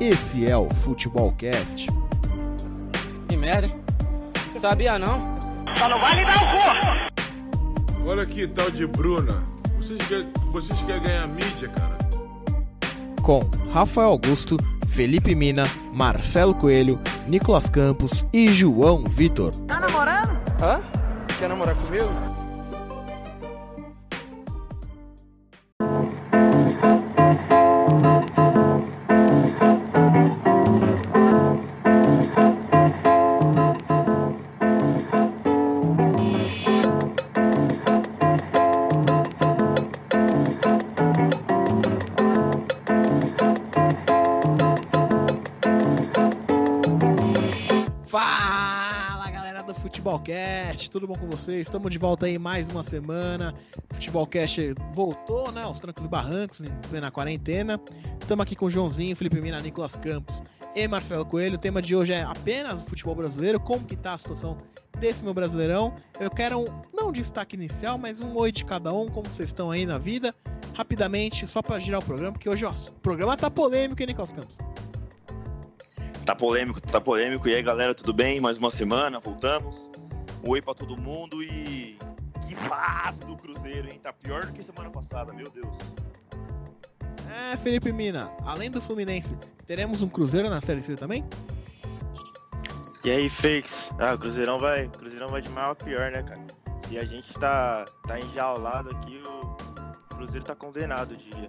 Esse é o Futebolcast. Que merda. Sabia não? Só não vai dar o cu. Olha que tal de Bruna. Vocês querem, vocês querem ganhar mídia, cara? Com Rafael Augusto, Felipe Mina, Marcelo Coelho, Nicolas Campos e João Vitor. Tá namorando? Hã? Quer namorar comigo? Futebolcast, tudo bom com vocês? Estamos de volta aí mais uma semana. Futebolcast voltou, né? Os trancos e barrancos em plena quarentena. Estamos aqui com o Joãozinho, Felipe Mina, Nicolas Campos e Marcelo Coelho. O tema de hoje é apenas o futebol brasileiro, como que tá a situação desse meu brasileirão. Eu quero um, não um destaque inicial, mas um oi de cada um, como vocês estão aí na vida. Rapidamente, só para girar o programa, porque hoje ó, o programa tá polêmico, hein, Nicolas Campos? Tá polêmico, tá polêmico. E aí, galera, tudo bem? Mais uma semana, voltamos. Oi pra todo mundo e. Que fase do Cruzeiro, hein? Tá pior do que semana passada, meu Deus. É, Felipe Mina, além do Fluminense, teremos um Cruzeiro na Série C também? E aí, fakes? Ah, o Cruzeirão vai, o Cruzeirão vai de mal a pior, né, cara? Se a gente tá, tá enjaulado aqui, o Cruzeiro tá condenado, diria.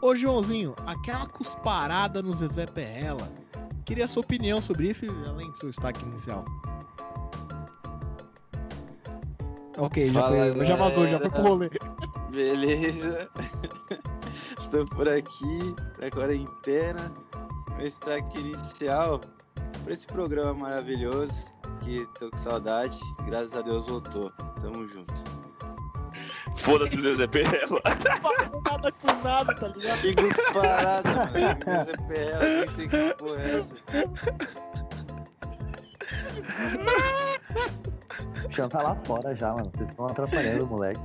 Ô Joãozinho, aquela cusparada no Zezé Perrela. Queria a sua opinião sobre isso, além do seu destaque inicial. Ok, já, Fala, foi, já vazou, já foi pro rolê. Beleza. Estou por aqui, na quarentena. Meu destaque inicial para esse programa maravilhoso, que tô com saudade. Graças a Deus voltou. Tamo junto. Foda-se o Zezé Perela. nada com nada, tá ligado? Que parado, mano. Essa PL, nem sei que porra é essa. Chão tá lá fora já, mano. Vocês estão atrapalhando o moleque.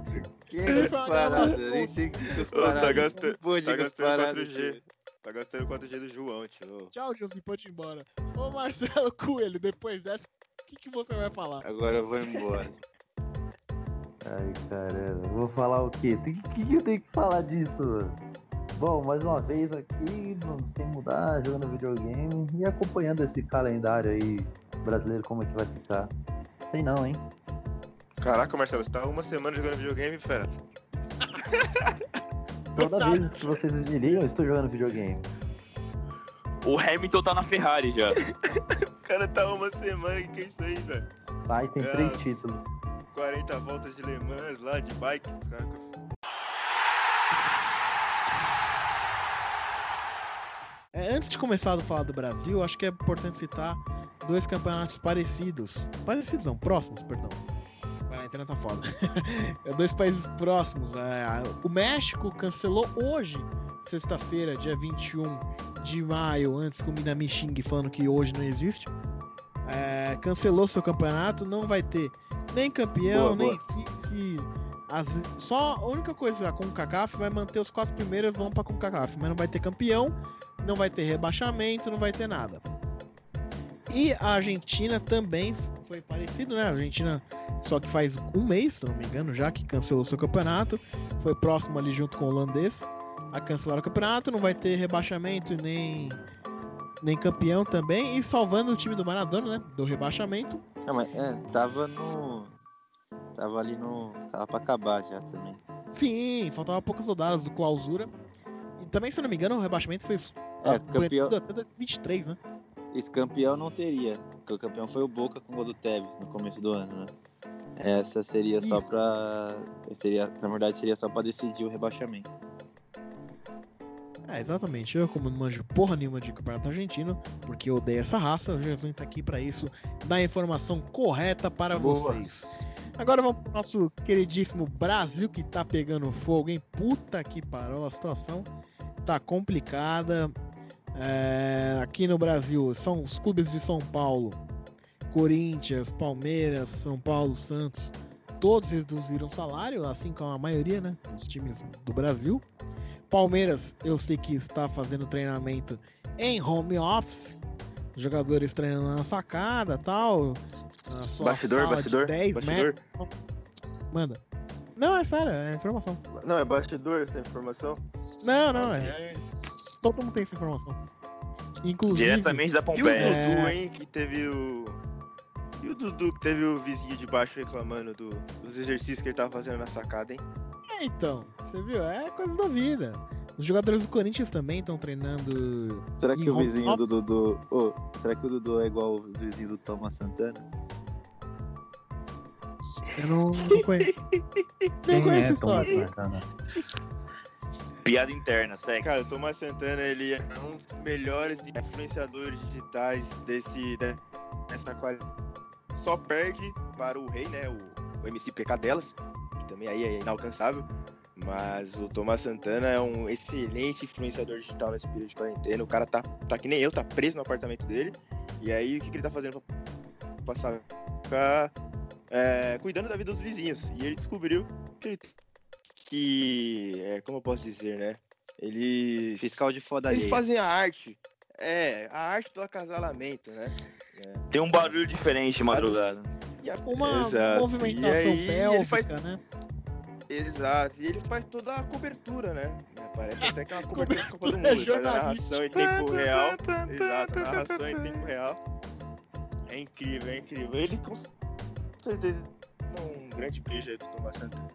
Que é parado? Eu nem sei que Ô, cusparada. tá gastando, Pô, de tá gastando cusparada. 4G. Tá gastando 4G do João, tio. Tchau, Joãozinho, pode ir embora. Ô Marcelo Coelho, depois dessa, o que, que você vai falar? Agora eu vou embora. Ai, caramba. Vou falar o quê? O que, que, que eu tenho que falar disso, mano? Bom, mais uma vez aqui, mano, sem mudar, jogando videogame e acompanhando esse calendário aí brasileiro, como é que vai ficar. Sei não, hein? Caraca, Marcelo, você tá uma semana jogando videogame, fera. Toda vez que vocês me ligam, eu estou jogando videogame. O Hamilton tá na Ferrari já. o cara tá uma semana, que é isso aí, velho? E tem três títulos. 40 voltas de Le Mans lá, de bike. Caras É, antes de começar a falar do Brasil, acho que é importante citar dois campeonatos parecidos. Parecidos não, próximos, perdão. A quarentena tá foda. é dois países próximos. É, o México cancelou hoje, sexta-feira, dia 21 de maio, antes com o Minami Xing falando que hoje não existe. É, cancelou seu campeonato, não vai ter nem campeão, Boa, nem vice. As, só a única coisa, a CONCACAF vai manter os quatro primeiros vão pra CONCACAF, mas não vai ter campeão, não vai ter rebaixamento, não vai ter nada. E a Argentina também foi parecido, né? A Argentina, só que faz um mês, se não me engano, já que cancelou seu campeonato, foi próximo ali junto com o holandês a cancelar o campeonato, não vai ter rebaixamento nem nem campeão também, e salvando o time do Maradona, né? Do rebaixamento. Não, mas é, tava no. Tava ali no. Tava pra acabar já também. Sim, faltava poucas rodadas do clausura. E também, se não me engano, o rebaixamento foi É, ah, campeão- até 2023, né? Esse campeão não teria, porque o campeão foi o Boca com o gol do Tevez no começo do ano, né? Essa seria só Isso. pra. Seria, na verdade, seria só pra decidir o rebaixamento. É, exatamente. Eu, como não manjo porra nenhuma de campeonato argentino, porque eu odeio essa raça, o Jesus tá aqui pra isso, dar a informação correta para Boa. vocês. Agora vamos pro nosso queridíssimo Brasil que tá pegando fogo, hein? Puta que parou, a situação tá complicada. É, aqui no Brasil são os clubes de São Paulo, Corinthians, Palmeiras, São Paulo, Santos, todos reduziram o salário, assim como a maioria, né, dos times do Brasil. Palmeiras, eu sei que está fazendo treinamento em home office. Jogadores treinando na sacada tal. Na sua Bastidor, sala bastidor, de 10 bastidor. metros. Manda. Não, é sério, é informação. Não, é bastidor essa informação? Não, não, é. Todo mundo tem essa informação. Inclusive. Diretamente da E o Pompeia. É. Dudu, hein, que teve o. E o Dudu que teve o vizinho de baixo reclamando do- dos exercícios que ele tava fazendo na sacada, hein? É, então, você viu? É coisa da vida. Os jogadores do Corinthians também estão treinando. Será que Em o vizinho do? Dudu. Ô, será que o Dudu é igual os vizinhos do Thomas Santana? Eu não, não conheço. Quem conheço é a Thomas história. Piada interna, segue. Cara, o Thomas Santana, ele é um dos melhores influenciadores digitais desse, de- dessa qualidade. Só perde para o rei, né? O, o MC delas, que também aí é inalcançável. Mas o Thomas Santana é um excelente influenciador digital nesse período de quarentena. O cara tá, tá que nem eu, tá preso no apartamento dele. E aí, o que, que ele tá fazendo pra passar? Ficar é, cuidando da vida dos vizinhos. E ele descobriu que ele que é, como eu posso dizer, né? Eles Fiscal de foda eles alheia. fazem a arte. É, a arte do acasalamento, né? Tem um barulho diferente de madrugada. E a- Uma Exato. movimentação e aí, pélvica, Ele faz... né? Exato. E ele faz toda a cobertura, né? Parece até que é uma cobertura de Copa do Mundo. Faz a jornalística. narração em tempo real. Exato, a narração em tempo real. É incrível, é incrível. Ele com certeza é um grande beijo aí do Thomas Santana.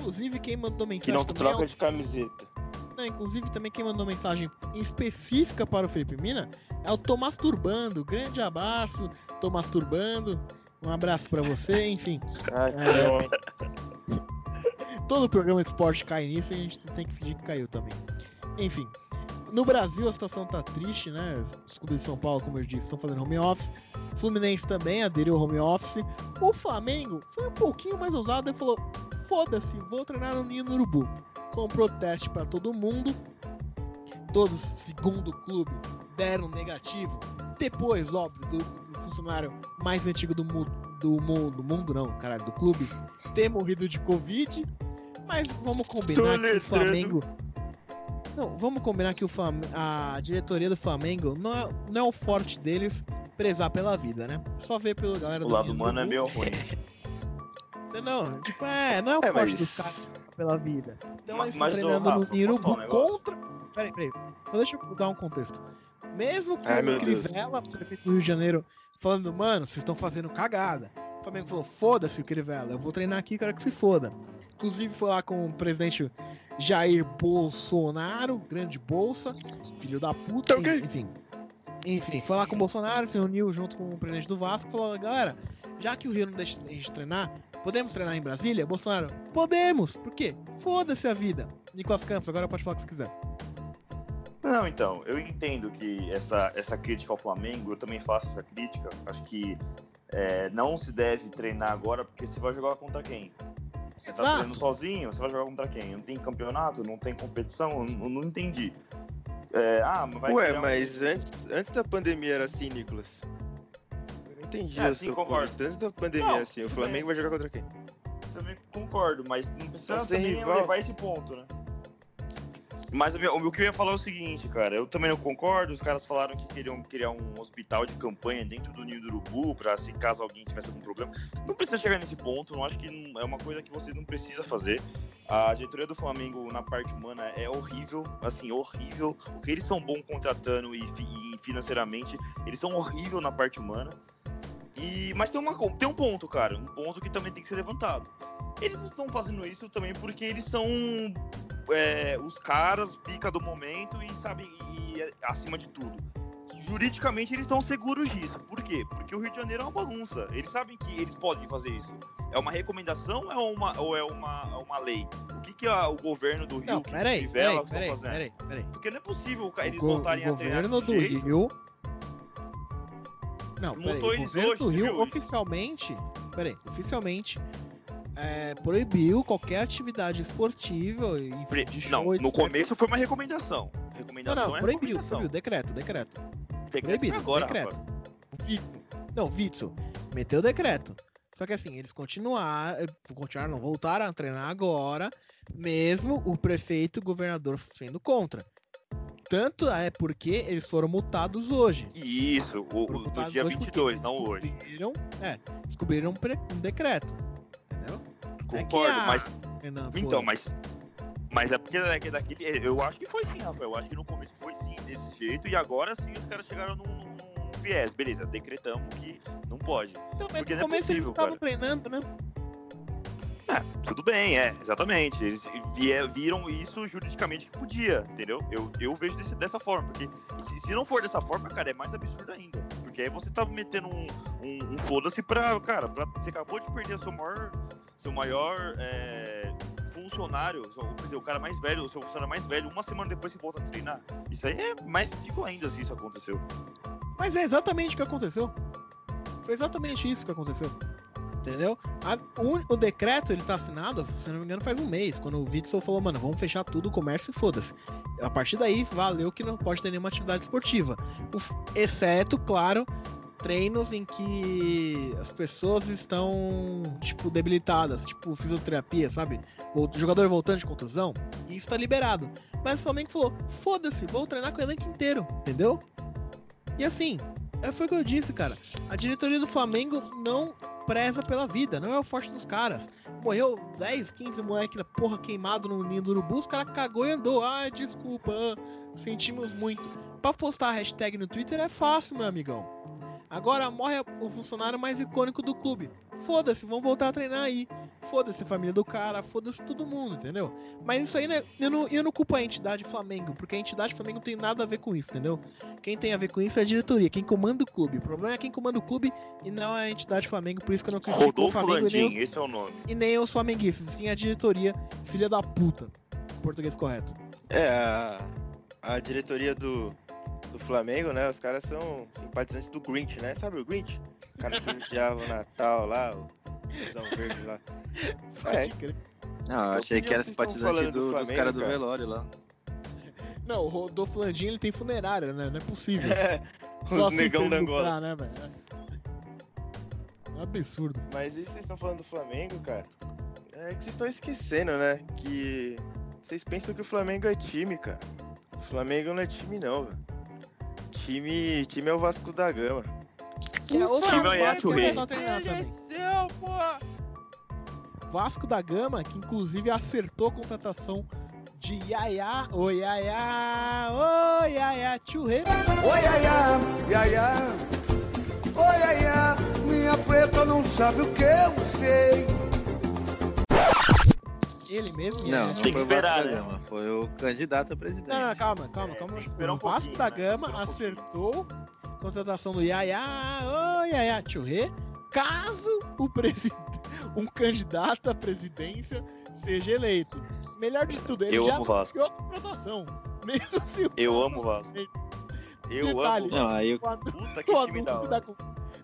Inclusive, quem mandou Que mensagem não também é troca o- de camiseta. Não, inclusive também quem mandou mensagem específica para o Felipe Mina é o Tomás Turbando. Grande abraço, Tomás Turbando. Um abraço pra você, enfim. Ai, É. que. Todo programa de esporte cai nisso e a gente tem que fingir que caiu também. Enfim. No Brasil a situação tá triste, né? Os clubes de São Paulo, como eu disse, estão fazendo home office. Fluminense também aderiu ao home office. O Flamengo foi um pouquinho mais ousado e falou: foda-se, vou treinar no Ninho no Urubu. Comprou teste pra todo mundo. Todos, segundo o clube, deram negativo. Depois, óbvio, do, do funcionário mais antigo do mundo, do mundo, do mundo não, caralho, do clube, ter morrido de Covid. Mas vamos combinar que o. Flamengo. Não, vamos combinar que o Flam... a diretoria do Flamengo não é, não é o forte deles prezar pela vida, né? Só ver pela galera O do lado Ninho do humano é meio ruim. Não, tipo, é, não é o É, forte mas- dos caras pela vida. Então Ma- eles estão mas, treinando no falar um contra. Peraí, peraí. Então deixa eu dar um contexto. Mesmo que Ai, o. Crivella, prefeito do Rio de Janeiro, falando, mano, vocês estão fazendo cagada. O Flamengo falou, foda-se o Crivella, eu vou treinar aqui, quero que se foda. Inclusive foi lá com o presidente Jair Bolsonaro, grande bolsa, filho da puta, Tá ok. enfim. Enfim, foi lá com o Bolsonaro, se reuniu junto com o presidente do Vasco e falou, galera, já que o Rio não deixa a gente treinar, podemos treinar em Brasília? Bolsonaro, podemos! Por quê? Foda-se a vida. Nicolas Campos, agora pode falar o que você quiser. Não, então, eu entendo que essa, essa crítica ao Flamengo, eu também faço essa crítica. Acho que é, não se deve treinar agora, porque você vai jogar contra quem? Você tá Exato. treinando sozinho, você vai jogar contra quem? Não tem campeonato, não tem competição? Eu não, eu não entendi. É, ah, mas vai Ué, criar um- mas antes, antes da pandemia era assim, Nicolas. Entendi É, sim, concordo. Antes da pandemia Não, assim. O Flamengo bem. vai jogar contra quem? Também concordo, mas não precisa Pra ser também rival. levar esse ponto, né? Mas o, meu, o que eu ia falar é o seguinte, cara. Eu também não concordo. Os caras falaram que queriam criar um hospital de campanha dentro do Ninho do Urubu, pra se caso alguém tivesse algum problema. Não precisa chegar nesse ponto. Não acho que não- é uma coisa que você não precisa fazer. A diretoria do Flamengo na parte humana é horrível, assim, horrível. O que eles são bons contratando e, e financeiramente, eles são horrível na parte humana. E, mas tem, uma, tem um ponto, cara, um ponto que também tem que ser levantado. Eles não estão fazendo isso também porque eles são é, os caras, pica do momento e sabem, e, é, acima de tudo. Juridicamente eles estão seguros disso. Por quê? Porque o Rio de Janeiro é uma bagunça. Eles sabem que eles podem fazer isso. É uma recomendação ou é uma, ou é uma, é uma lei? O que, que a- o governo do Rio, Não, que peraí, Crivella peraí, estão peraí, fazendo? peraí, peraí. Porque não é possível O eles voltarem o a treinar governo desse do jeito. Rio. Não, peraí, o governo do Rio oficialmente, peraí, oficialmente é, proibiu qualquer atividade esportiva, enfim, de Não, show, no etc. começo foi uma recomendação. Não, Recomendação não, é proibiu, recomendação. proibiu, decreto, decreto. Decreto Proibido, agora, decreto. Não, Vitso, meteu o decreto. Só que assim, eles continuaram, continuaram, não, voltaram a treinar agora, mesmo o prefeito e o governador sendo contra. Tanto é porque eles foram multados hoje. Isso, o, do dia hoje 22, porque não hoje. descobriram- É, descobriram um, decreto. Entendeu? É Concordo, a- mas Renan, Então, mas. Mas é porque é daquele. Eu acho que foi sim, Rafael. Eu acho que no começo foi sim, desse jeito. E agora sim os caras chegaram num, num viés. Beleza, decretamos que não pode. Então, porque no não é começo eles possível, estavam treinando, né? Ah, tudo bem, é, exatamente. Eles viram isso juridicamente que podia, entendeu? Eu, eu vejo desse- dessa forma. Porque se, se não for dessa forma, cara, é mais absurdo ainda. Porque aí você tá metendo um, um, um foda-se pra. Cara, pra, você acabou de perder seu maior. Seu maior é, funcionário, quer dizer, o cara mais velho, o seu funcionário mais velho, uma semana depois você volta a treinar. Isso aí é mais ridículo ainda se isso aconteceu. Mas é exatamente o que aconteceu. Foi exatamente isso que aconteceu. Entendeu? A- o, o decreto, ele tá assinado, se não me engano, faz um mês. Quando o Witzel falou, mano, vamos fechar tudo o comércio e foda-se. A partir daí, valeu que não pode ter nenhuma atividade esportiva. O exceto, claro, treinos em que as pessoas estão, tipo, debilitadas. Tipo, fisioterapia, sabe? O jogador voltando de contusão. Isso tá liberado. Mas o Flamengo falou, foda-se, vou treinar com o elenco inteiro. Entendeu? E assim, é, foi o que eu disse, cara. A diretoria do Flamengo não preza pela vida, não é o forte dos caras. Morreu 10, 15 moleque na porra queimado no ninho do urubu, os caras cagou e andou. Ai, desculpa, ah, sentimos muito. Pra postar a hashtag no Twitter é fácil, meu amigão. Agora morre o funcionário mais icônico do clube. Foda-se, vamos voltar a treinar aí. Foda-se a família do cara, foda-se todo mundo, entendeu? Mas isso aí, né, eu não, eu não culpo a entidade Flamengo, porque a entidade Flamengo não tem nada a ver com isso, entendeu? Quem tem a ver com isso é a diretoria, quem comanda o clube. O problema é quem comanda o clube e não a entidade Flamengo, por isso que eu não critico o Rodolfo Flamengo e nem, Landim, os, esse é o nome. e nem os flamenguistas, sim a diretoria, filha da puta. Português correto. É, a, a diretoria do, do Flamengo, né? Os caras são simpatizantes do Grinch, né? Sabe o Grinch? O cara que odiava o Natal lá, o Visão Verde lá. É, Pode crer. Não, eu achei que era simpatizante do do- dos Flamengo, caras do cara? velório lá. Não, o Rodolfo Landim ele tem funerária, né? Não é possível. é, Só os negão assim da pra ele Angola. lucrar, né, velho? É um absurdo. Mas isso vocês estão falando do Flamengo, cara? É que vocês estão esquecendo, né? Que vocês pensam que o Flamengo é time, cara. O Flamengo não é time, não, velho. Time, time é o Vasco da Gama. Que é outro time é o rapaz que Yato vai Rei. voltar a treinar também. seu, pô! Vasco da Gama, que inclusive acertou a contratação de Yaya, o Yaya, o Yaya Churre. Oi, aiá, iaiá. Oi, aiá, minha preta não sabe o que eu sei. Ele mesmo, Não, Yaya não Tem que esperar, da né? Gama, foi o candidato a presidente. Não, não, calma, calma, É, calma. esperar um o Vasco da né? Gama um pouquinho. acertou a contratação do Yaya, o Yaya Churre, caso o presi- um candidato à presidência seja eleito. Melhor de tudo, ele Eu já amo Vasco. a contratação. Mesmo se o Eu amo o Vasco. Eu Detalhe. amo. Não, aí o o Puta que o time da anúncio da, con-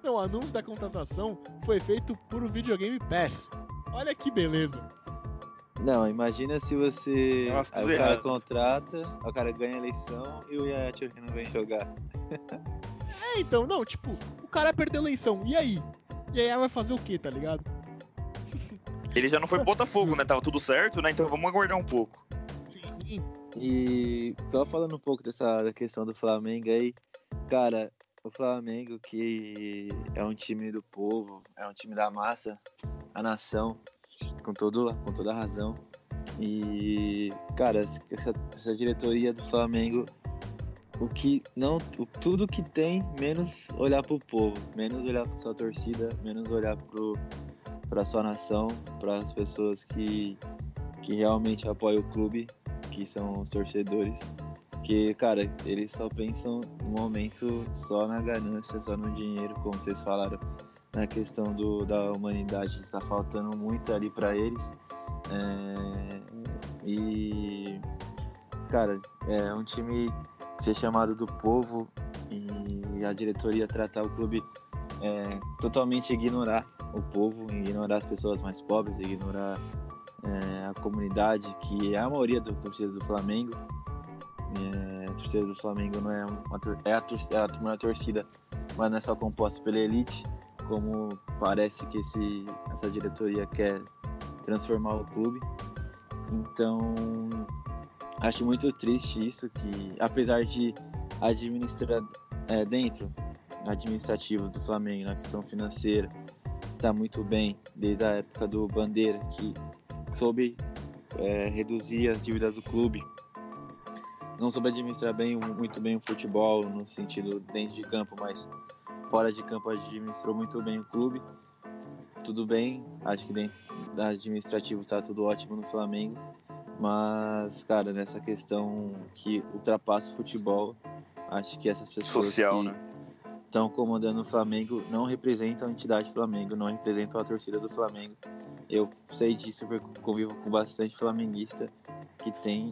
Não, o anúncio da contratação foi feito por o videogame Pass. Olha que beleza. Não, imagina se você. Nossa, aí o cara errado. contrata, o cara ganha a eleição e o Yaya não vem jogar. É, então, não, tipo, o cara perdeu a eleição, e aí? E aí vai fazer o quê, tá ligado? Ele já não foi pro Botafogo, né? Tava tudo certo, né? Então vamos aguardar um pouco. Sim. E só falando um pouco dessa da questão do Flamengo aí, cara, o Flamengo que é um time do povo, é um time da massa, a nação, com, todo, com toda a razão. E, cara, essa, essa diretoria do Flamengo, o que não, o, tudo que tem, menos olhar pro povo, menos olhar pra sua torcida, menos olhar pro, pra sua nação, para as pessoas que, que realmente apoiam o clube, que são os torcedores. Que, cara, eles só pensam no momento só na ganância, só no dinheiro, como vocês falaram, na questão do, da humanidade. Está faltando muito ali para eles. É, e, cara, é um time ser chamado do povo e a diretoria tratar o clube é, totalmente ignorar o povo, ignorar as pessoas mais pobres, ignorar é, a comunidade, que é a maioria da torcida do Flamengo. É, a torcida do Flamengo não é uma é a, tor- é a maior torcida, mas não é só composta pela elite. Como parece que esse, essa diretoria quer transformar o clube. Então, acho muito triste isso, que apesar de administrar é, dentro administrativo do Flamengo, na questão financeira, está muito bem desde a época do Bandeira, que soube é, reduzir as dívidas do clube, não soube administrar bem, muito bem o futebol, no sentido dentro de campo, mas fora de campo administrou muito bem o clube. Tudo bem, acho que dentro da administrativo está tudo ótimo no Flamengo, mas, cara, nessa questão que ultrapassa o futebol, acho que essas pessoas Social, que né? estão comandando o Flamengo não representam a entidade Flamengo, não representam a torcida do Flamengo. Eu sei disso porque convivo com bastante flamenguista que tem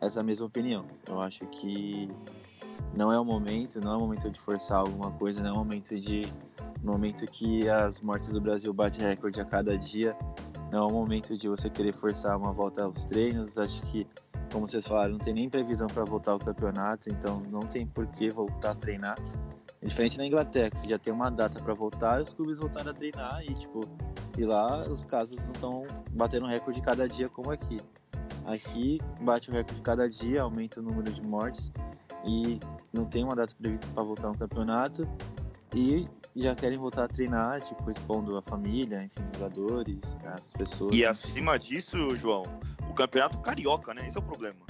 essa mesma opinião. Eu acho que não é o momento, não é o momento de forçar alguma coisa, não é o momento de no momento que as mortes do Brasil bate recorde a cada dia, não é o momento de você querer forçar uma volta aos treinos. Acho que, como vocês falaram, não tem nem previsão para voltar ao campeonato, então não tem por que voltar a treinar. É diferente na Inglaterra, que você já tem uma data para voltar, os clubes voltaram a treinar e tipo, e lá os casos não estão batendo recorde cada dia como aqui. Aqui bate o recorde cada dia, aumenta o número de mortes e não tem uma data prevista para voltar no campeonato e já querem voltar a treinar, tipo, expondo a família, enfim, jogadores, as pessoas. E acima disso, João, o campeonato carioca, né? Esse é o problema.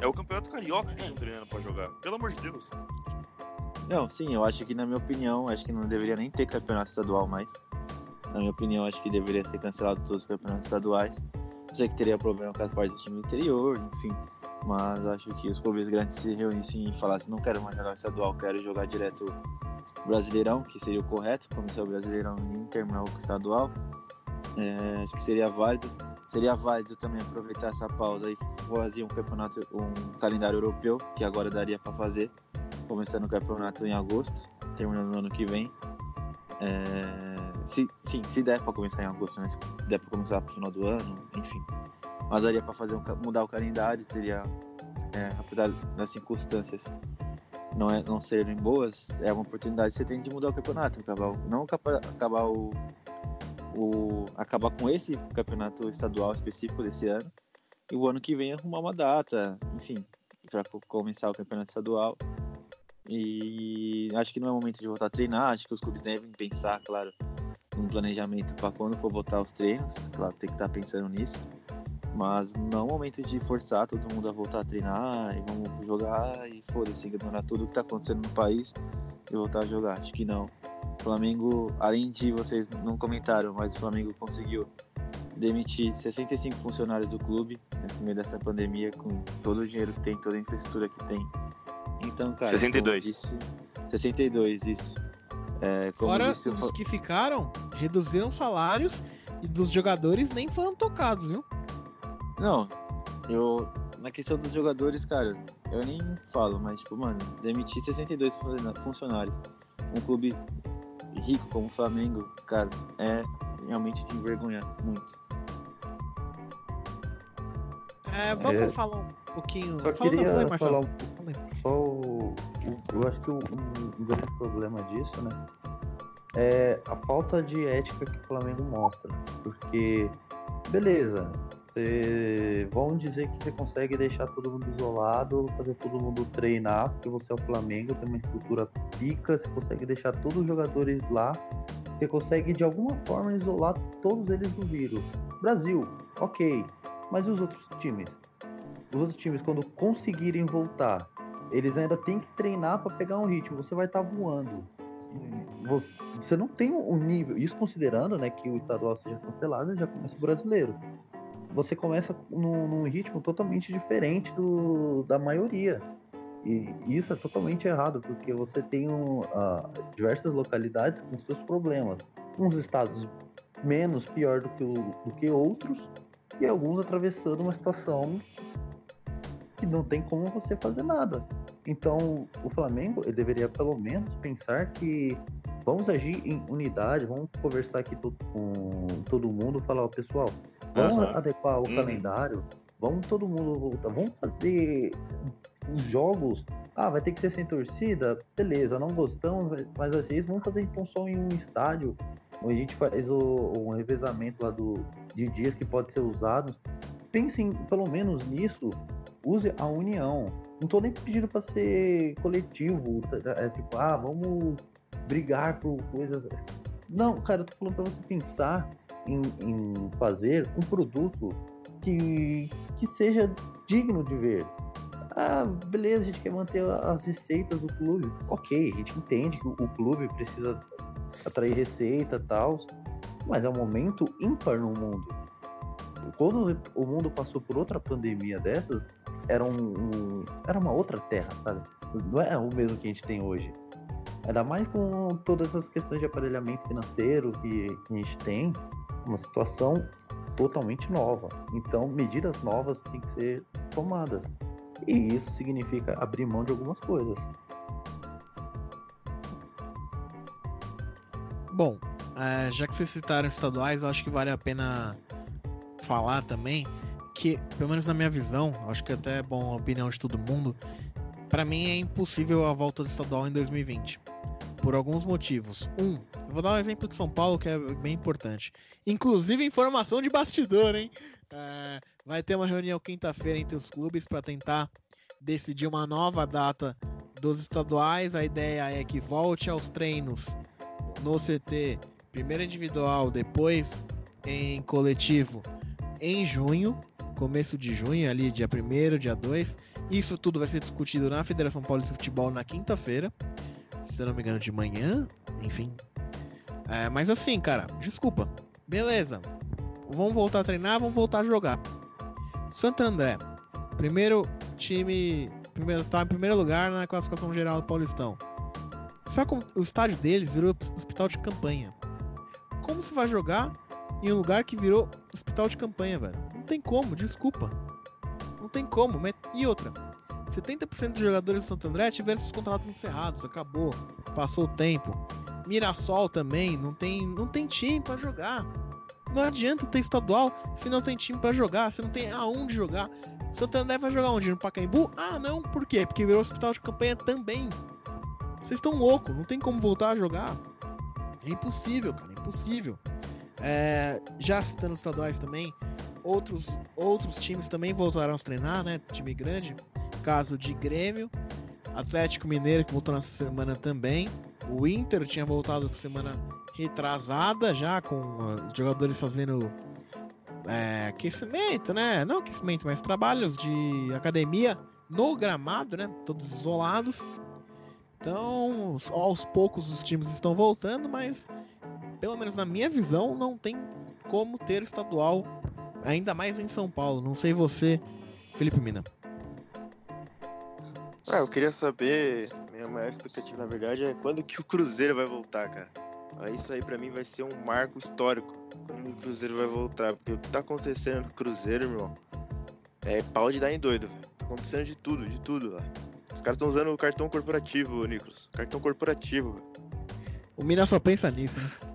É o campeonato carioca que eles estão treinando pra jogar. Pelo amor de Deus. Não, sim, eu acho que na minha opinião, acho que não deveria nem ter campeonato estadual mais. Na minha opinião, acho que deveria ser cancelado todos os campeonatos estaduais. Sei que teria problema com as partes do time interior, enfim. Mas acho que os clubes grandes se reunissem e falassem, não quero mais jogar estadual, quero jogar direto Brasileirão, que seria o correto, começar o Brasileirão e terminar o estadual. É, acho que seria válido. Seria válido também aproveitar essa pausa e fazer um campeonato, um calendário europeu, que agora daria para fazer, começando o campeonato em agosto, terminando no ano que vem. É, se, sim, se der para começar em agosto, né? Se der para começar pro final do ano, enfim. Mas daria para fazer um, mudar o calendário, teria, é, apesar das circunstâncias não, é, não serem boas, é uma oportunidade que você tem de mudar o campeonato, acabar, não acabar, acabar o, o acabar com esse campeonato estadual específico desse ano e o ano que vem arrumar uma data, enfim, para começar o campeonato estadual. E acho que não é momento de voltar a treinar, acho que os clubes devem pensar, claro, num planejamento para quando for voltar os treinos, claro, tem que estar tá pensando nisso. Mas não é o momento de forçar todo mundo a voltar a treinar e vamos jogar e foda-se, ignorar tudo que tá acontecendo no país e voltar a jogar. Acho que não. O Flamengo, além de vocês não comentaram, mas o Flamengo conseguiu demitir 65 funcionários do clube nesse meio dessa pandemia, com todo o dinheiro que tem, toda a infraestrutura que tem. Então, cara. 62. Disse, 62, isso. É, Fora disse, os que ficaram, reduziram salários e dos jogadores nem foram tocados, viu? Não, eu. Na questão dos jogadores, cara, eu nem falo, mas, tipo, mano, demitir 62 funcionários. Um clube rico como o Flamengo, cara, é realmente de envergonhar muito. É, vamos é, falar um pouquinho. Só Fala, queria não, falar um só o, o, Eu acho que o, um grande problema disso, né? É a falta de ética que o Flamengo mostra. Porque, beleza, vão dizer que você consegue deixar todo mundo isolado, fazer todo mundo treinar, porque você é o Flamengo, tem uma estrutura pica, você consegue deixar todos os jogadores lá, você consegue de alguma forma isolar todos eles do vírus. Brasil, ok, mas e os outros times? Os outros times, quando conseguirem voltar, eles ainda têm que treinar para pegar um ritmo, você vai estar tá voando. Você não tem um nível, isso considerando né, que o estadual seja cancelado, já começa o brasileiro você começa num, num ritmo totalmente diferente do, da maioria. E isso é totalmente errado, porque você tem um, uh, diversas localidades com seus problemas. Uns estados menos pior do que, o, do que outros, e alguns atravessando uma situação que não tem como você fazer nada. Então, o Flamengo ele deveria pelo menos pensar que vamos agir em unidade, vamos conversar aqui com todo mundo, falar, ó, pessoal, Vamos uhum. adequar o uhum. calendário. Vamos todo mundo voltar. Vamos fazer os jogos Ah, vai ter que ser sem torcida? Beleza, não gostamos, mas vocês vão fazer então só em um estádio, onde a gente faz o, um revezamento lá do, de dias que pode ser usado. Pensem pelo menos nisso, use a união. Não tô nem pedindo para ser coletivo, tá, é tipo, ah, vamos brigar por coisas. Não, cara, eu tô falando para você pensar em, em fazer um produto que, que seja digno de ver. Ah, beleza, a gente quer manter as receitas do clube. Ok, a gente entende que o clube precisa atrair receita e tal, mas é um momento ímpar no mundo. Quando o mundo passou por outra pandemia dessas, era, um, um, era uma outra terra, sabe? Não é o mesmo que a gente tem hoje. Ainda mais com todas essas questões de aparelhamento financeiro que, que a gente tem, uma situação totalmente nova. Então, medidas novas têm que ser tomadas. E isso significa abrir mão de algumas coisas. Bom, é, já que vocês citaram estaduais, eu acho que vale a pena falar também que, pelo menos na minha visão, acho que até é bom a opinião de todo mundo, para mim é impossível a volta do estadual em 2020. Por alguns motivos. Um, vou dar um exemplo de São Paulo que é bem importante. Inclusive informação de bastidor, hein? É, vai ter uma reunião quinta-feira entre os clubes para tentar decidir uma nova data dos estaduais. A ideia é que volte aos treinos no CT, primeiro individual, depois em coletivo em junho, começo de junho, ali dia 1 dia 2. Isso tudo vai ser discutido na Federação Paulista de Futebol na quinta-feira se eu não me engano, de manhã, enfim. É, mas assim, cara, desculpa. Beleza. Vamos voltar a treinar, vamos voltar a jogar. Santo André, primeiro time, primeiro, tá em primeiro lugar na classificação geral do Paulistão. Só que o estádio deles virou hospital de campanha. Como você vai jogar em um lugar que virou hospital de campanha, velho? Não tem como, desculpa. Não tem como. E outra, 70% dos jogadores do Santo André tiveram seus contratos encerrados, acabou, passou o tempo. Mirassol também não tem, não tem time para jogar. Não adianta ter estadual se não tem time para jogar, se não tem aonde jogar. Santo André vai jogar onde? No Pacaembu? Ah, não, por quê? Porque virou hospital de campanha também. Vocês estão loucos, não tem como voltar a jogar. É impossível, cara, é impossível. É, já citando os estaduais também, outros, outros times também voltaram a treinar, né? Time grande caso de Grêmio, Atlético Mineiro que voltou nessa semana também. O Inter tinha voltado semana retrasada já com os jogadores fazendo é, aquecimento, né? Não aquecimento, mas trabalhos de academia no gramado, né? Todos isolados. Então, aos poucos os times estão voltando, mas pelo menos na minha visão não tem como ter estadual, ainda mais em São Paulo. Não sei você, Felipe Mina. Ah, eu queria saber, minha maior expectativa na verdade é quando que o Cruzeiro vai voltar, cara. Isso aí para mim vai ser um marco histórico. Quando o Cruzeiro vai voltar, porque o que tá acontecendo no Cruzeiro, irmão, é pau de dar em doido. Tá acontecendo de tudo, de tudo lá. Os caras estão usando o cartão corporativo, Nicolas. Cartão corporativo. O Mina só pensa nisso, né?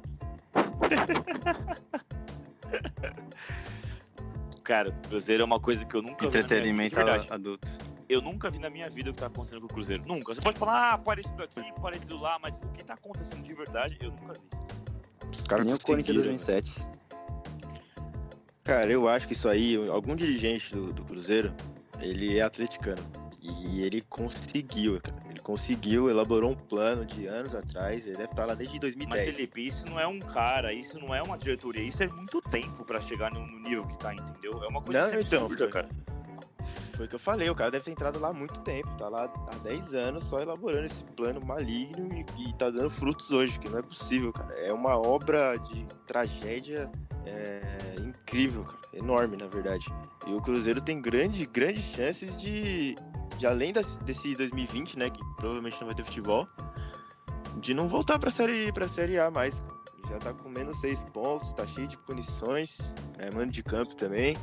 Cara, Cruzeiro é uma coisa que eu nunca Entretenimento vi. Entretenimento adulto eu nunca vi na minha vida o que tá acontecendo com o Cruzeiro. Nunca. Você pode falar, ah, parecido aqui, parecido lá, mas o que tá acontecendo de verdade, eu nunca vi. Os caras Nem o Corinthians 2007. Cara, eu acho que isso aí, algum dirigente do, do Cruzeiro, ele é atleticano. E ele conseguiu, cara. Conseguiu, elaborou um plano de anos atrás. Ele deve estar lá desde 2010. Mas, Felipe, isso não é um cara, isso não é uma diretoria. Isso é muito tempo para chegar no, nível que tá, entendeu? É uma coisa não, então, absurda, cara. Foi o que eu falei, o cara deve ter entrado lá há muito tempo, tá lá há 10 anos só elaborando esse plano maligno e, e tá dando frutos hoje, que não é possível, cara. É uma obra de tragédia é, incrível, cara. Enorme, na verdade. E o Cruzeiro tem grande, grandes chances de, de além desse 2020, né, que provavelmente não vai ter futebol, de não voltar pra série, pra série A mais. Já tá com menos 6 pontos, tá cheio de punições, é, mano de campo também.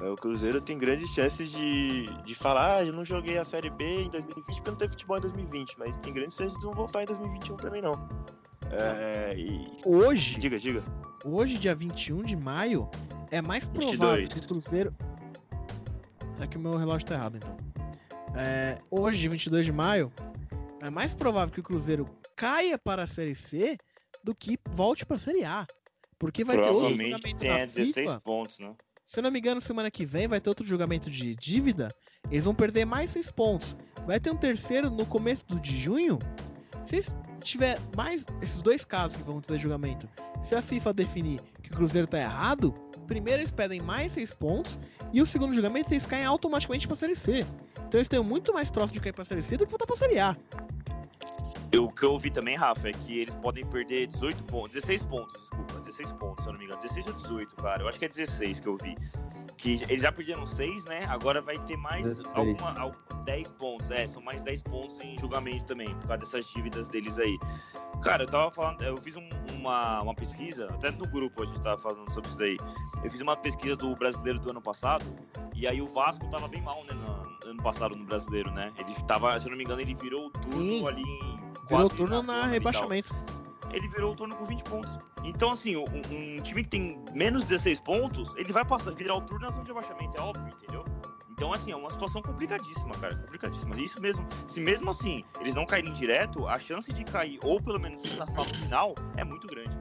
É, o Cruzeiro tem grandes chances de, de falar, ah, eu não joguei a Série B em 2020 porque não teve futebol em 2020, mas tem grandes chances de não voltar em 2021 também não. É, e... Hoje, diga, diga. Hoje, dia 21 de maio, é mais provável 22. que o Cruzeiro... É que o meu relógio tá errado, então. É, hoje, 22 de maio, é mais provável que o Cruzeiro caia para a Série C do que volte para a Série A. Porque vai ter outro julgamento na 16 FIFA. pontos, né? Se eu não me engano, semana que vem vai ter outro julgamento de dívida. Eles vão perder mais seis pontos. Vai ter um terceiro no começo do, de junho. Se tiver mais esses dois casos que vão ter julgamento, se a FIFA definir que o Cruzeiro tá errado, primeiro eles pedem mais seis pontos e o segundo julgamento eles caem automaticamente pra Série C. Então eles muito mais próximos de cair pra Série C do que voltar pra Série A. O que eu ouvi também, Rafa, é que eles podem perder 18 pontos, 16 pontos, desculpa, 16 pontos, se eu não me engano. 16 ou 18, cara. Eu acho que é 16 que eu vi. Que eles já perderam 6, né? Agora vai ter mais 16. alguma, al- 10 pontos. É, são mais 10 pontos em julgamento também, por causa dessas dívidas deles aí. Cara, eu tava falando, eu fiz um- uma, uma pesquisa, até no grupo a gente tava falando sobre isso daí. Eu fiz uma pesquisa do brasileiro do ano passado, e aí o Vasco tava bem mal, né, no ano passado no brasileiro, né? Ele tava, se eu não me engano, ele virou o turno Sim. ali em Virou turno na e rebaixamento. Ele virou o turno com 20 pontos. Então, assim, um, um time que tem menos 16 pontos, ele vai passar, virar o turno na zona de abaixamento, é óbvio, entendeu? Então, assim, é uma situação complicadíssima, cara, complicadíssima. Isso mesmo, se mesmo assim eles não caírem direto, a chance de cair, ou pelo menos se safar no final, é muito grande.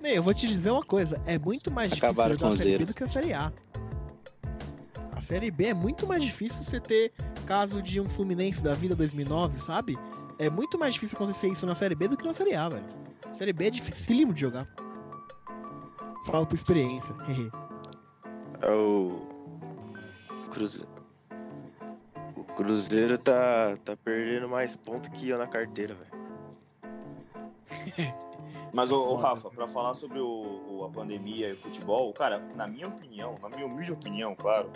Ney, eu vou te dizer uma coisa, é muito mais difícil Acabaram jogar com a Série B do que a Série A. A Série B é muito mais difícil você ter caso de um Fluminense da vida 2009, sabe? É muito mais difícil acontecer isso na Série B do que na Série A, velho. Série B é dificílimo de jogar. Falo por experiência. É o Cruzeiro. O Cruzeiro tá, tá perdendo mais pontos que eu na carteira, velho. Mas, ô, ô. Rafa, pra falar sobre o, o- a pandemia e o futebol, cara, na minha opinião, na minha humilde opinião, claro,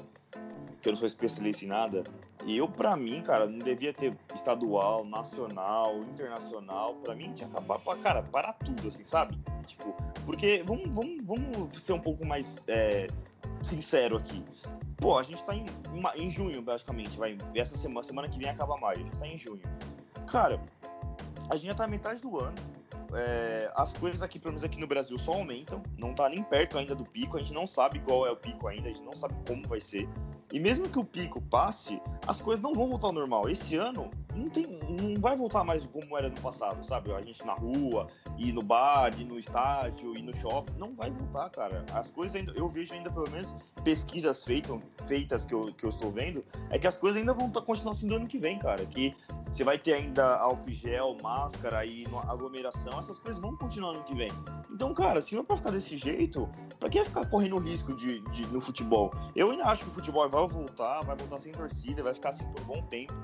que eu não sou especialista em nada, e eu, pra mim, cara, não devia ter estadual, nacional, internacional, pra mim tinha que acabar, cara, para tudo, assim, sabe? Tipo, porque, vamos, vamos, vamos ser um pouco mais é, sincero aqui. Pô, a gente tá em, em junho, basicamente, vai, essa semana, semana que vem acaba maio, a gente tá em junho. Cara, a gente já tá metade do ano, é, as coisas aqui, pelo menos aqui no Brasil, só aumentam. Não tá nem perto ainda do pico. A gente não sabe qual é o pico ainda, a gente não sabe como vai ser. E mesmo que o pico passe, as coisas não vão voltar ao normal. Esse ano não, tem, não vai voltar mais como era no passado, sabe? A gente na rua, ir no bar, ir no estádio, ir no shopping. Não vai voltar, cara. As coisas ainda, eu vejo ainda, pelo menos, pesquisas feitas, feitas que, eu, que eu estou vendo, é que as coisas ainda vão continuar assim do ano que vem, cara. Que você vai ter ainda álcool gel, máscara e aglomeração, essas coisas vão continuar no ano que vem. Então, cara, se não é pra ficar desse jeito, pra que ficar correndo risco de, de- no futebol? Eu ainda acho que o futebol vai voltar, vai voltar sem torcida, vai ficar assim por um bom tempo.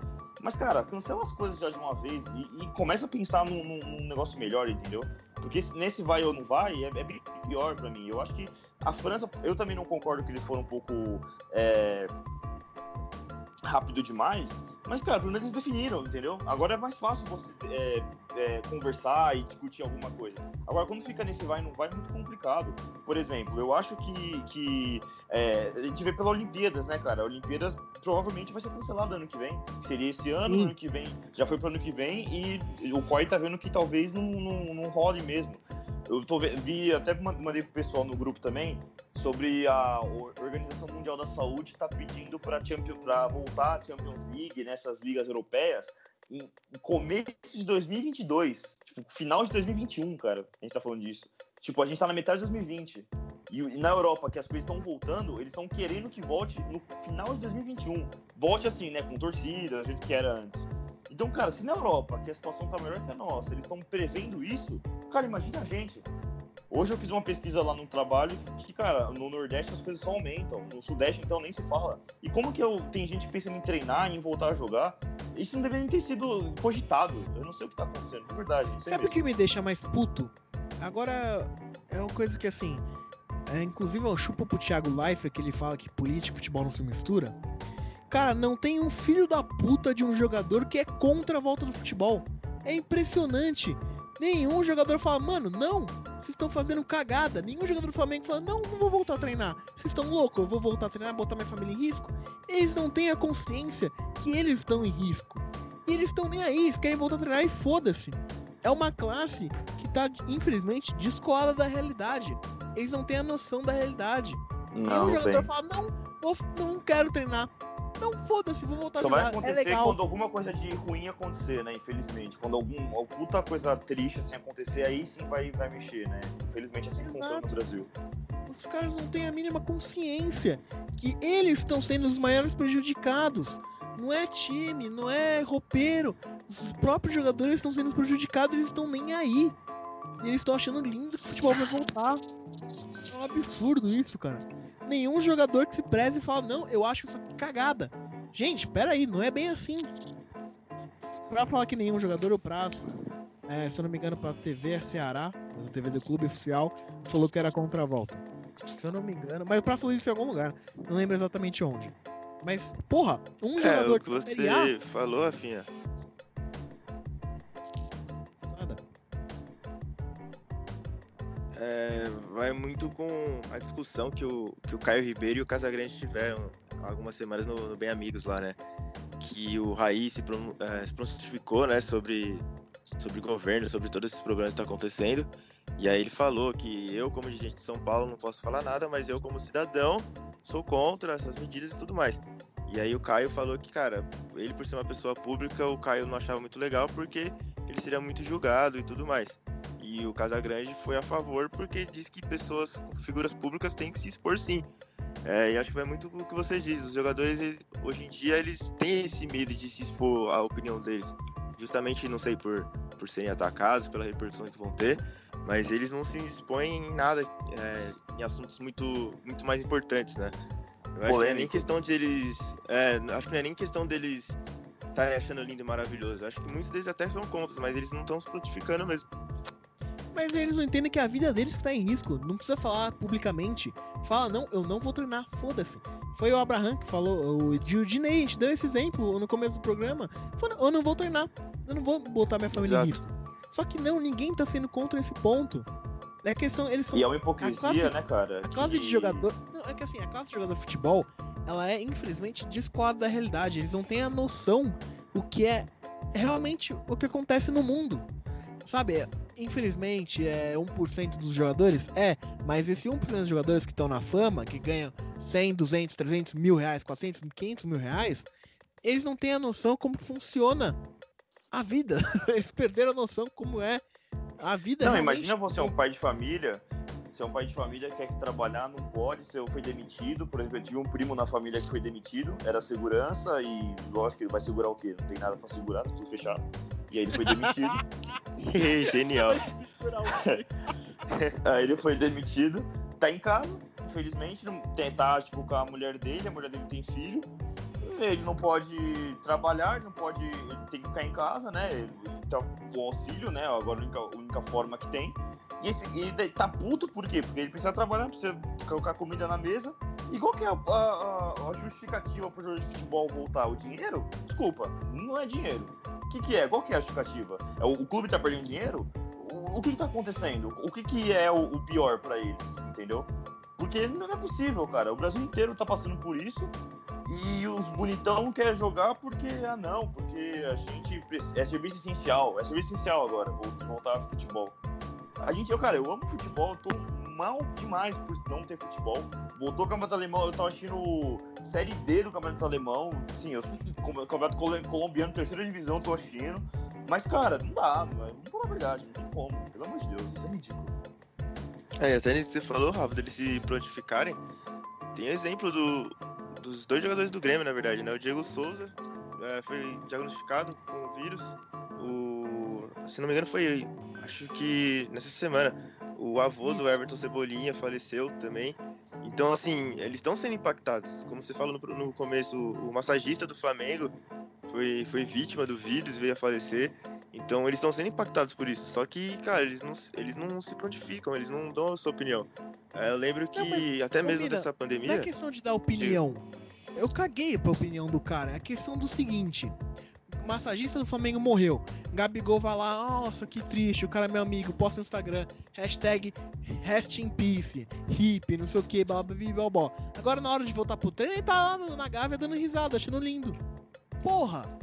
Mas, cara, cancela as coisas já de uma vez e, e começa a pensar num, num- num negócio melhor, entendeu? Porque se- nesse vai ou não vai, é, é bem pior pra mim. Eu acho que a França, eu também não concordo que eles foram um pouco é, rápido demais, mas, cara, pelo menos eles definiram, entendeu? Agora é mais fácil você é, é, conversar e discutir alguma coisa. Agora, quando fica nesse vai e não vai, é muito complicado. Por exemplo, eu acho que, que é, a gente vê pela Olimpíadas, né, cara? A Olimpíadas provavelmente vai ser cancelada ano que vem. Seria esse ano, Sim. ano que vem, já foi pro ano que vem, e o COI tá vendo que talvez não, não, não role mesmo. Eu tô, vi, até ma- mandei pro pessoal no grupo também, sobre a Or- Organização Mundial da Saúde tá pedindo para voltar a Champions League nessas ligas europeias em começo de 2022, tipo, final de 2021, cara. A gente tá falando disso. Tipo, a gente tá na metade de 2020. E, o- e na Europa, que as coisas estão voltando, eles estão querendo que volte no final de 2021. Volte assim, né, com torcida, do jeito que era antes. Então, cara, se na Europa, que a situação tá melhor que a nossa, eles estão prevendo isso, cara, imagina a gente. Hoje eu fiz uma pesquisa lá no trabalho que, cara, no Nordeste as coisas só aumentam. No Sudeste, então, nem se fala. E como que eu, tem gente pensando em treinar, em voltar a jogar? Isso não deveria nem ter sido cogitado. Eu não sei o que tá acontecendo, de verdade. Sabe o que me deixa mais puto? Agora, é uma coisa que assim. É, inclusive eu chupo pro Thiago Leifert que ele fala que política e futebol não se mistura. Cara, não tem um filho da puta de um jogador que é contra a volta do futebol. É impressionante. Nenhum jogador fala, mano, não, vocês estão fazendo cagada. Nenhum jogador do Flamengo fala, não, não vou voltar a treinar. Vocês estão loucos, eu vou voltar a treinar, botar minha família em risco. Eles não têm a consciência que eles estão em risco. E eles estão nem aí, eles querem voltar a treinar e foda-se. É uma classe que tá, infelizmente, descolada da realidade. Eles não têm a noção da realidade. Não, Nenhum jogador tem. fala, não, não quero treinar. Não, foda-se, vou voltar Só a vai acontecer é legal. quando alguma coisa de ruim acontecer, né? Infelizmente. Quando algum, alguma puta coisa triste assim acontecer, aí sim vai, vai mexer, né? Infelizmente é assim que funciona no Brasil. Os caras não têm a mínima consciência que eles estão sendo os maiores prejudicados. Não é time, não é roupeiro. Os próprios jogadores estão sendo prejudicados e eles estão nem aí. E eles estão achando lindo que o futebol vai voltar. É um absurdo isso, cara. Nenhum jogador que se preze fala, não, eu acho isso aqui cagada. Gente, peraí, não é bem assim. Pra falar que nenhum jogador, eu prazo. É, se eu não me engano, pra TV Ceará, na TV do clube oficial, falou que era contra a volta. Se eu não me engano, mas o Prazo falou isso em algum lugar. Não lembro exatamente onde. Mas, porra, um É, jogador o que A- você falou, Rafinha. Vai muito com a discussão que o, que o Caio Ribeiro e o Casagrande tiveram algumas semanas no, no Bem Amigos lá, né? Que o Raí se, eh, se prontificou, né, sobre, sobre governo, sobre todos esses problemas que estão acontecendo. E aí ele falou que eu, como dirigente de São Paulo, não posso falar nada, mas eu, como cidadão, sou contra essas medidas e tudo mais. E aí o Caio falou que, cara, ele por ser uma pessoa pública, o Caio não achava muito legal porque ele seria muito julgado e tudo mais. E o Casagrande foi a favor porque diz que pessoas, figuras públicas têm que se expor sim. É, e acho que vai muito o que você diz. Os jogadores, hoje em dia, eles têm esse medo de se expor à opinião deles. Justamente, não sei, por, por serem atacados, pela repercussão que vão ter, mas eles não se expõem em nada, é, em assuntos muito, muito mais importantes, né? Eu acho que não é nem questão deles. É, acho que não é nem questão deles estarem achando lindo e maravilhoso. Acho que muitos deles até são contas, mas eles não estão se frutificando mesmo. Mas eles não entendem que a vida deles está em risco. Não precisa falar publicamente. Fala, não, eu não vou treinar, foda-se. Foi o Abraham que falou, o Dinei, a gente deu esse exemplo no começo do programa. Falou, eu não vou treinar, eu não vou botar minha família em Exato. risco. Só que não, ninguém tá sendo contra esse ponto. É questão, eles são E é uma hipocrisia, classe- né, cara? A classe de que- jogador. Não, é que assim, a classe de jogador de futebol, ela é infelizmente descolada da realidade. Eles não têm a noção o que é realmente o que acontece no mundo. Sabe, infelizmente é 1% dos jogadores? É, mas esse 1% dos jogadores que estão na fama, que ganham 100, 200, 300 mil reais, 400, 500 mil reais, eles não têm a noção como funciona a vida. Eles perderam a noção como é a vida. Não, realmente. imagina você é um pai de família. Você é um pai de família que quer trabalhar, não pode, você foi demitido. Por exemplo, eu tive um primo na família que foi demitido, era segurança e lógico que ele vai segurar o quê? Não tem nada pra segurar, tá tudo fechado. E aí ele foi demitido. Genial. Aí ele foi demitido, tá em casa, infelizmente, não tá tipo com a mulher dele, a mulher dele tem filho. Ele não pode trabalhar, não pode. Ele tem que ficar em casa, né? Ele tá com auxílio, né? Agora a única, a única forma que tem. E esse, ele tá puto por quê? Porque ele precisa trabalhar, precisa colocar comida na mesa. E qual que é a, a- a- justificativa pro jogo de futebol voltar? O dinheiro? Desculpa, não é dinheiro. O que, que é? Qual que é a justificativa? É o, o clube tá perdendo dinheiro? O, o que, que tá acontecendo? O que, que é o, o pior pra eles, entendeu? Porque não é possível, cara. O Brasil inteiro tá passando por isso. E os bonitão querem jogar porque, ah não, porque a gente é serviço essencial. É serviço essencial agora, vol- voltar ao futebol. A gente, eu, cara, eu amo futebol, eu tô mal demais por não ter futebol. Voltou o Campeonato Alemão, eu tava assistindo Série D do Campeonato Alemão. Sim, eu Campeonato Col- Colombiano, terceira divisão, tô assistindo. Mas, cara, não dá, vamos falar a verdade, não tem como, pelo amor de Deus, isso é ridículo. É, até nisso que você falou, Rafa, deles se prontificarem. Tem exemplo do, dos dois jogadores do Grêmio, na verdade, né? O Diego Souza é, foi diagnosticado com o vírus. O, se não me engano, foi, acho que nessa semana. O avô do Everton Cebolinha faleceu também. Então, assim, eles estão sendo impactados. Como você falou no, no começo, o, o massagista do Flamengo foi, foi vítima do vírus, veio a falecer. Então eles estão sendo impactados por isso. Só que, cara, eles não, eles não se prontificam, eles não dão a sua opinião. É, eu lembro que Não, até mesmo Mira, dessa Não pandemia. é questão de dar opinião. Eu caguei pra opinião do cara. É questão do seguinte: massagista do Flamengo morreu. Gabigol vai lá, nossa, que triste. O cara é meu amigo, posta no Instagram. Hashtag rest in peace, hip, não sei o que, blá blá blá blá. Agora na hora de voltar pro treino, ele tá lá no- na Gávea dando risada, achando lindo. Porra!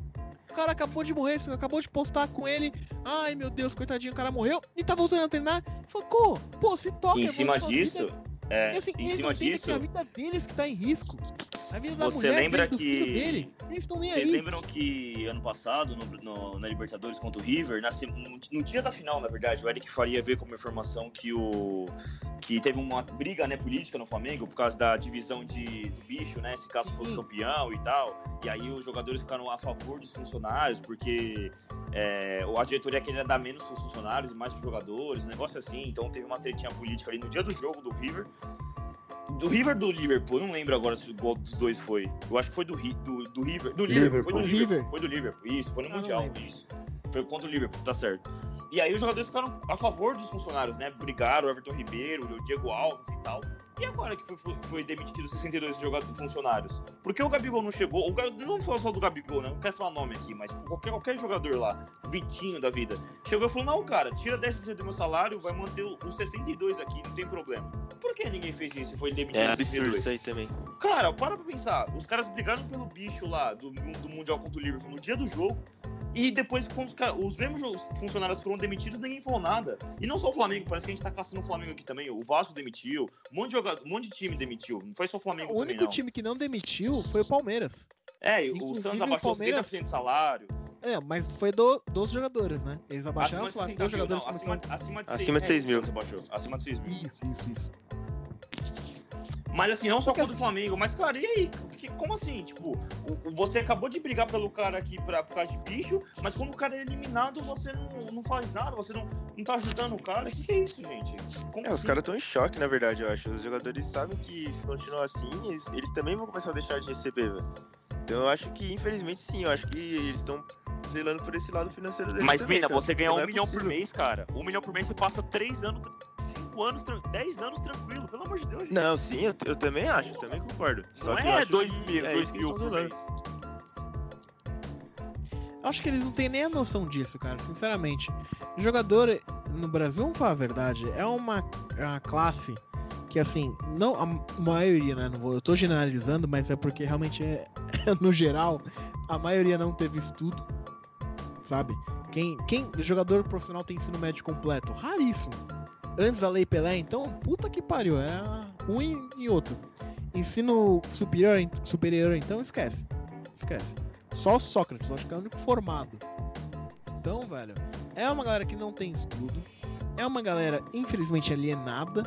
O cara acabou de morrer, você acabou de postar com ele. Ai meu Deus, coitadinho, o cara morreu. E tá voltando a treinar. Focou, pô, se toca. em cima disso, vida. é, E assim, em cima disso, é a vida deles que tá em risco. A vida da Você mulher lembra dele, que- dele. Eles estão nem Vocês aí. lembram que ano passado, no, no- na Libertadores contra o River, na no, dia da final, na verdade, o Eric Faria veio com uma informação que o que teve uma briga né, política no Flamengo por causa da divisão de, do bicho, né? Se caso fosse Sim. campeão e tal. E aí os jogadores ficaram a favor dos funcionários, porque é, a diretoria queria dar menos para os funcionários e mais para os jogadores, um negócio assim. Então teve uma tretinha política ali no dia do jogo do River. Do River ou do Liverpool? Eu não lembro agora se o gol dos dois foi. Eu acho que foi do, do, do River. Do Liverpool. Foi do Liverpool. Foi do Liverpool. Isso, foi no Mundial. Isso. Foi contra o Liverpool, tá certo. E aí os jogadores ficaram a favor dos funcionários, né? Brigaram, o Everton Ribeiro, o Diego Alves e tal. E agora que foi, foi, demitido 62 jogadores funcionários? Por que o Gabigol não chegou? O não falar só do Gabigol, né? Não quero falar nome aqui, mas qualquer, qualquer jogador lá, Vitinho da vida, chegou e falou: não, cara, tira 10% do meu salário, vai manter os 62 aqui, não tem problema. Por que ninguém fez isso e foi demitido É absurdo 62? isso aí também. Cara, para pra pensar. Os caras brigaram pelo bicho lá do, do Mundial contra o Liverpool no dia do jogo. E depois, os, mesmos funcionários foram demitidos, ninguém falou nada. E não só o Flamengo, parece que a gente tá caçando o Flamengo aqui também. O Vasco demitiu, um monte de, jogador, um monte de time demitiu. Não foi só o Flamengo O também, único não. time que não demitiu foi o Palmeiras. É, e o Inclusive, Santos o abaixou Palmeiras- 70% de salário. É, mas foi do, dos jogadores, né? Eles abaixaram Acima o salário 60 dos mil, jogadores não, começaram... acima, acima de Acima de 6 mil. o. Acima de 6 mil. Isso, isso, isso. Mas assim, não só Porque contra o Flamengo, mas, cara, e aí? Que- como assim? Tipo, você acabou de brigar pelo cara aqui pra, por causa de bicho, mas quando o cara é eliminado, você não, não faz nada, você não, não tá ajudando o cara. O que, que é isso, gente? Como É, os assim? caras estão em choque, na verdade, eu acho. Os jogadores sabem que se continuar assim, eles, eles também vão começar a deixar de receber, velho. Então eu acho que, infelizmente, sim, eu acho que eles estão zelando por esse lado financeiro deles. Mas, também, Mina, cara. você ganha um é milhão por possível. mês, cara. Um milhão por mês você passa três anos, cinco anos, dez anos tranquilo. Pelo amor de Deus, gente. Não, sim, eu, eu também acho, eu também concordo. Só não que eu é acho dois que mil, é dois mil eles por mês. acho que eles não têm nem a noção disso, cara, sinceramente. Jogador no Brasil, vamos falar a verdade, é uma, é uma classe que, assim, não a maioria, né? Não vou, eu tô generalizando, mas é porque realmente é, no geral, a maioria não teve estudo, sabe? Quem, quem jogador profissional tem ensino médio completo? Raríssimo. Antes da Lei Pelé, então, puta que pariu, era um e, e outro. Ensino superior, superior, então, esquece. Esquece. Só o Sócrates, acho que é o único formado. Então, velho, é uma galera que não tem estudo. É uma galera, infelizmente, alienada.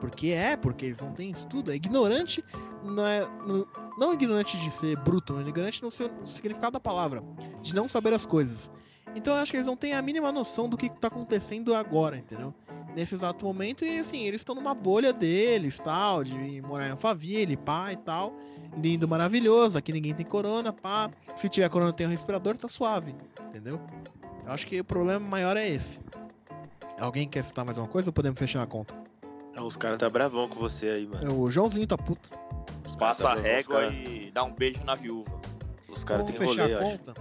Porque é, porque eles não têm estudo. É ignorante, não é. Não, não ignorante de ser bruto, mas ignorante no seu no significado da palavra. De não saber as coisas. Então eu acho que eles não têm a mínima noção do que tá acontecendo agora, entendeu? Nesse exato momento, e assim, eles estão numa bolha deles, tal, de morar em Alphaville, pá e tal. Lindo, maravilhoso, aqui ninguém tem corona, pá. Se tiver corona tem um respirador, tá suave, entendeu? Eu acho que o problema maior é esse. Alguém quer citar mais uma coisa ou podemos fechar a conta? Os caras tá bravão com você aí, mano. O Joãozinho tá puto. Os caras Passa tá a bravão, régua cara- e dá um beijo na viúva. Os caras fechar rolê, a eu acho. conta.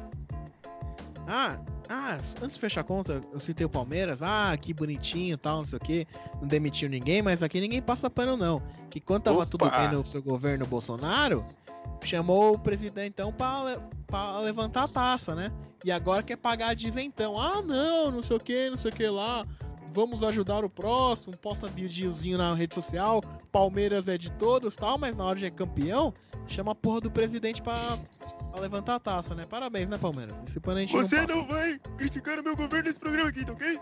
Ah, ah, antes de fechar a conta, eu citei o Palmeiras. Ah, que bonitinho e tal, não sei o que. Não demitiu ninguém, mas aqui ninguém passa pano, não. Que quando tava Opa! tudo bem no seu governo Bolsonaro, chamou o presidentão pra, le- pra levantar a taça, né? E agora quer pagar de isentão. Ah, não, não sei o que, não sei o que lá. Vamos ajudar o próximo, posta videozinho na rede social. Palmeiras é de todos tal, mas na hora de é campeão, chama a porra do presidente pra, pra levantar a taça, né? Parabéns, né, Palmeiras? Esse pano a gente Você não, não vai criticar o meu governo nesse programa aqui, tá ok?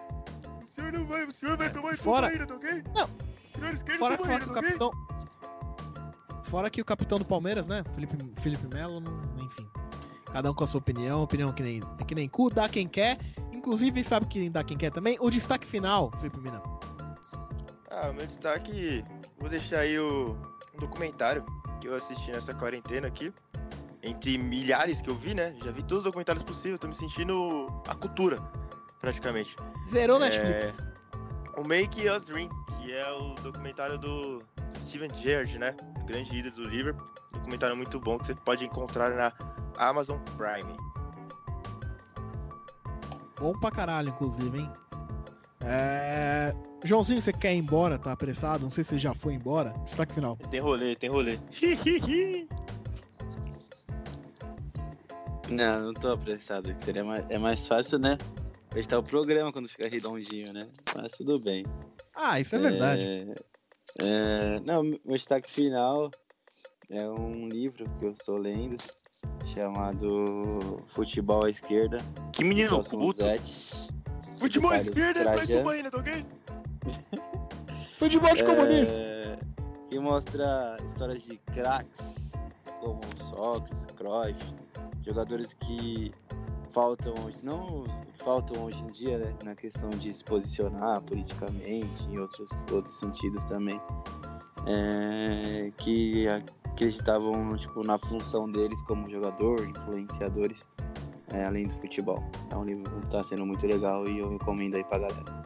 O senhor não vai, o senhor vai É, tomar fora- ainda, tá ok? Não. O senhor esquerdo Fora, fora ainda, que o tá ok? capitão. Fora que o capitão do Palmeiras, né? Felipe, Felipe Melo, enfim. Cada um com a sua opinião, opinião que nem, que nem cu, dá quem quer. Inclusive, sabe quem dá quem quer também? O destaque final, Felipe Mina. Ah, o meu destaque, vou deixar aí o um documentário que eu assisti nessa quarentena aqui. Entre milhares que eu vi, né? Já vi todos os documentários possíveis, tô me sentindo a cultura, praticamente. Zerou É, Netflix. O Make Us Dream, que é o documentário do Steven Gerrard, né? Grande ídolo do Liverpool. Documentário muito bom que você pode encontrar na Amazon Prime. Bom pra caralho, inclusive, hein? É... Joãozinho, você quer ir embora? Tá apressado? Não sei se você já foi embora. Destaque final. Tem rolê, tem rolê. Não, não tô apressado. Seria mais, é mais fácil, né? Prestar o programa quando fica redondinho, né? Mas tudo bem. Ah, isso é verdade. É, é, não, meu destaque final É um livro que eu estou lendo chamado Futebol à Esquerda. Que menino puto. Futebol à esquerda, Trajano. pro banheiro, tá ok? Futebol de comunista. É, que mostra histórias de craques como Sócrates, Cruyff, jogadores que faltam hoje, não faltam hoje em dia, né, na questão de se posicionar politicamente, em outros, outros sentidos também, é, que acreditavam tipo, na função deles como jogador, influenciadores, é, além do futebol. É um livro que está sendo muito legal e eu recomendo aí pra galera.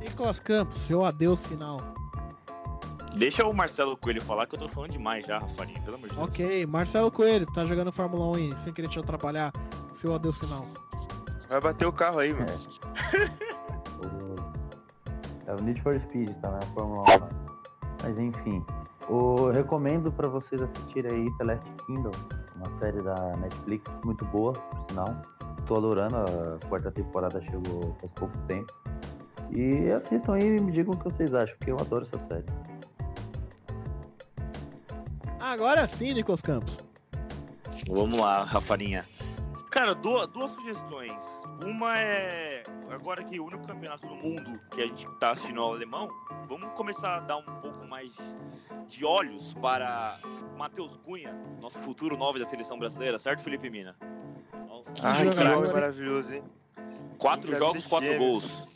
Nicolas Campos, seu adeus final. Deixa o Marcelo Coelho falar que eu tô falando demais já, Rafarinha, pelo amor de Deus. Ok, Marcelo Coelho, tá jogando Fórmula 1 e sem querer te atrapalhar. Seu adeus final. Vai bater o carro aí, mano. O- É o Need for Speed, tá na Fórmula 1. lá. Mas enfim, eu recomendo pra vocês assistirem aí The Last Kingdom, uma série da Netflix muito boa, por sinal. Tô adorando, a quarta temporada chegou faz pouco tempo. E assistam aí e me digam o que vocês acham, porque eu adoro essa série. Agora sim, Nicolas Campos. Vamos lá, Rafarinha. Cara, duas, duas sugestões. Uma é. Agora que o único campeonato do mundo que a gente tá assistindo é o alemão, vamos começar a dar um pouco mais de olhos para Matheus Cunha, nosso futuro nove da seleção brasileira, certo, Felipe Mina? Ai, que jogador, homem hein? maravilhoso, hein? Quatro Quem jogos, quatro gêmeos. gols.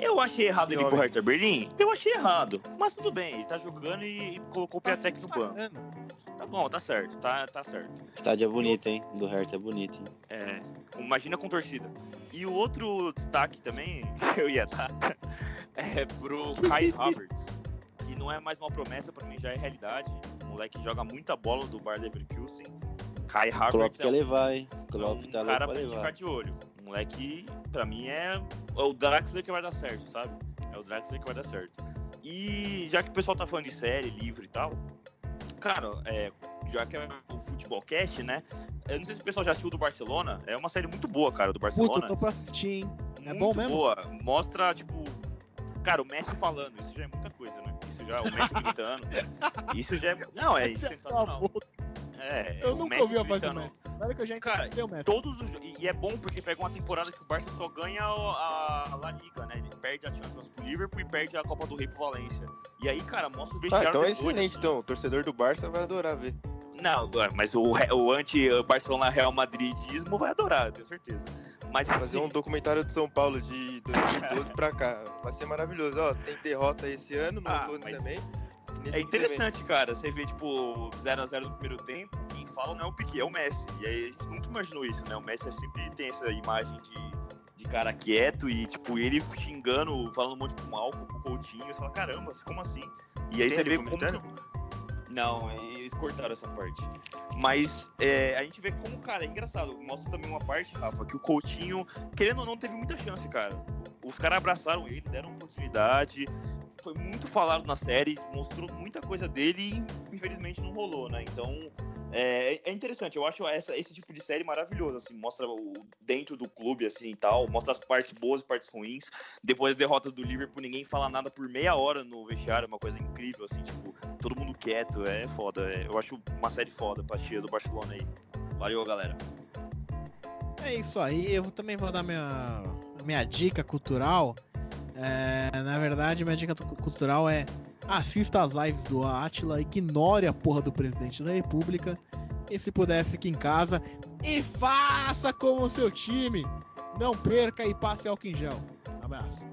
Eu achei errado Que ele ir pro. Hertha Berlim? Eu achei errado. Mas tudo bem, ele tá jogando e, e colocou o Tá Piatek no banco. Tá bom, tá certo, tá, tá certo. Estádio é bonito, hein? Do Hertha é bonito, hein? É, imagina com torcida. E o outro destaque também que eu ia dar é pro Kai Havertz, que não é mais uma promessa, pra mim já é realidade. O moleque joga muita bola do Bar Leverkusen. Kai Havertz é um, levar, hein? é um tá cara pra gente ficar levar. de olho. O moleque, pra mim, é é o Draxler que vai dar certo, sabe? É o Draxler que vai dar certo. E já que o pessoal tá falando de série, livro e tal, cara, é, já que é o Futebol Cast, né? Eu não sei se o pessoal já assistiu do Barcelona. É uma série muito boa, cara, do Puta, Barcelona. tô pra assistir, hein? É muito bom mesmo? boa. Mostra, tipo, cara, o Messi falando. Isso já é muita coisa, né? Isso já, o Messi gritando. Isso já é. Não, é sensacional. É, Eu o nunca Messi ouvi a voz do gritando. Messi. Olha que eu já Cara, entendi o Messi. Todos os, e, e é bom porque pega uma temporada que o Barça só ganha a, La Liga, né? Ele perde a Champions pro Liverpool e perde a Copa do Rei pro Valência. E aí, cara, mostra o Ah, vestiário então é excelente, assim. então. O torcedor do Barça vai adorar ver. Não, mas o, o anti-Barcelona Real Madridismo vai adorar, tenho certeza. Mas Fazer assim, um documentário de São Paulo de 2012 pra cá. Vai ser maravilhoso. Ó, tem derrota esse ano, no Ah, mas também. É interessante, cara. Você vê, tipo, 0x0 no primeiro tempo, quem fala não é o Piquet, é o Messi. E aí a gente nunca imaginou isso, né? O Messi sempre tem essa imagem de, de cara quieto e, tipo, ele xingando, falando um monte de mal com o Coutinho. Você fala, caramba, como assim? E aí você vê como... Não, eles cortaram essa parte. Mas é, a gente vê como, cara, é engraçado. Mostra também uma parte, Rafa, que o Coutinho, querendo ou não, teve muita chance, cara. Os caras abraçaram ele, deram oportunidade. Foi muito falado na série, mostrou muita coisa dele e infelizmente não rolou, né? Então é, é interessante, eu acho essa, esse tipo de série maravilhoso, assim, mostra o dentro do clube, assim e tal, mostra as partes boas e partes ruins. Depois da derrota do Liverpool, ninguém fala nada por meia hora no vestiário, é uma coisa incrível, assim, tipo, todo mundo quieto, é foda. é- eu acho uma série foda pra tia do Barcelona aí. Valeu, galera. É isso aí, eu também vou dar minha, minha dica cultural. É, na verdade, minha dica tu- cultural é assista as lives do Atila, ignore a porra do presidente da república e se puder fique em casa e faça como o seu time. Não perca e passe álcool em gel. Abraço.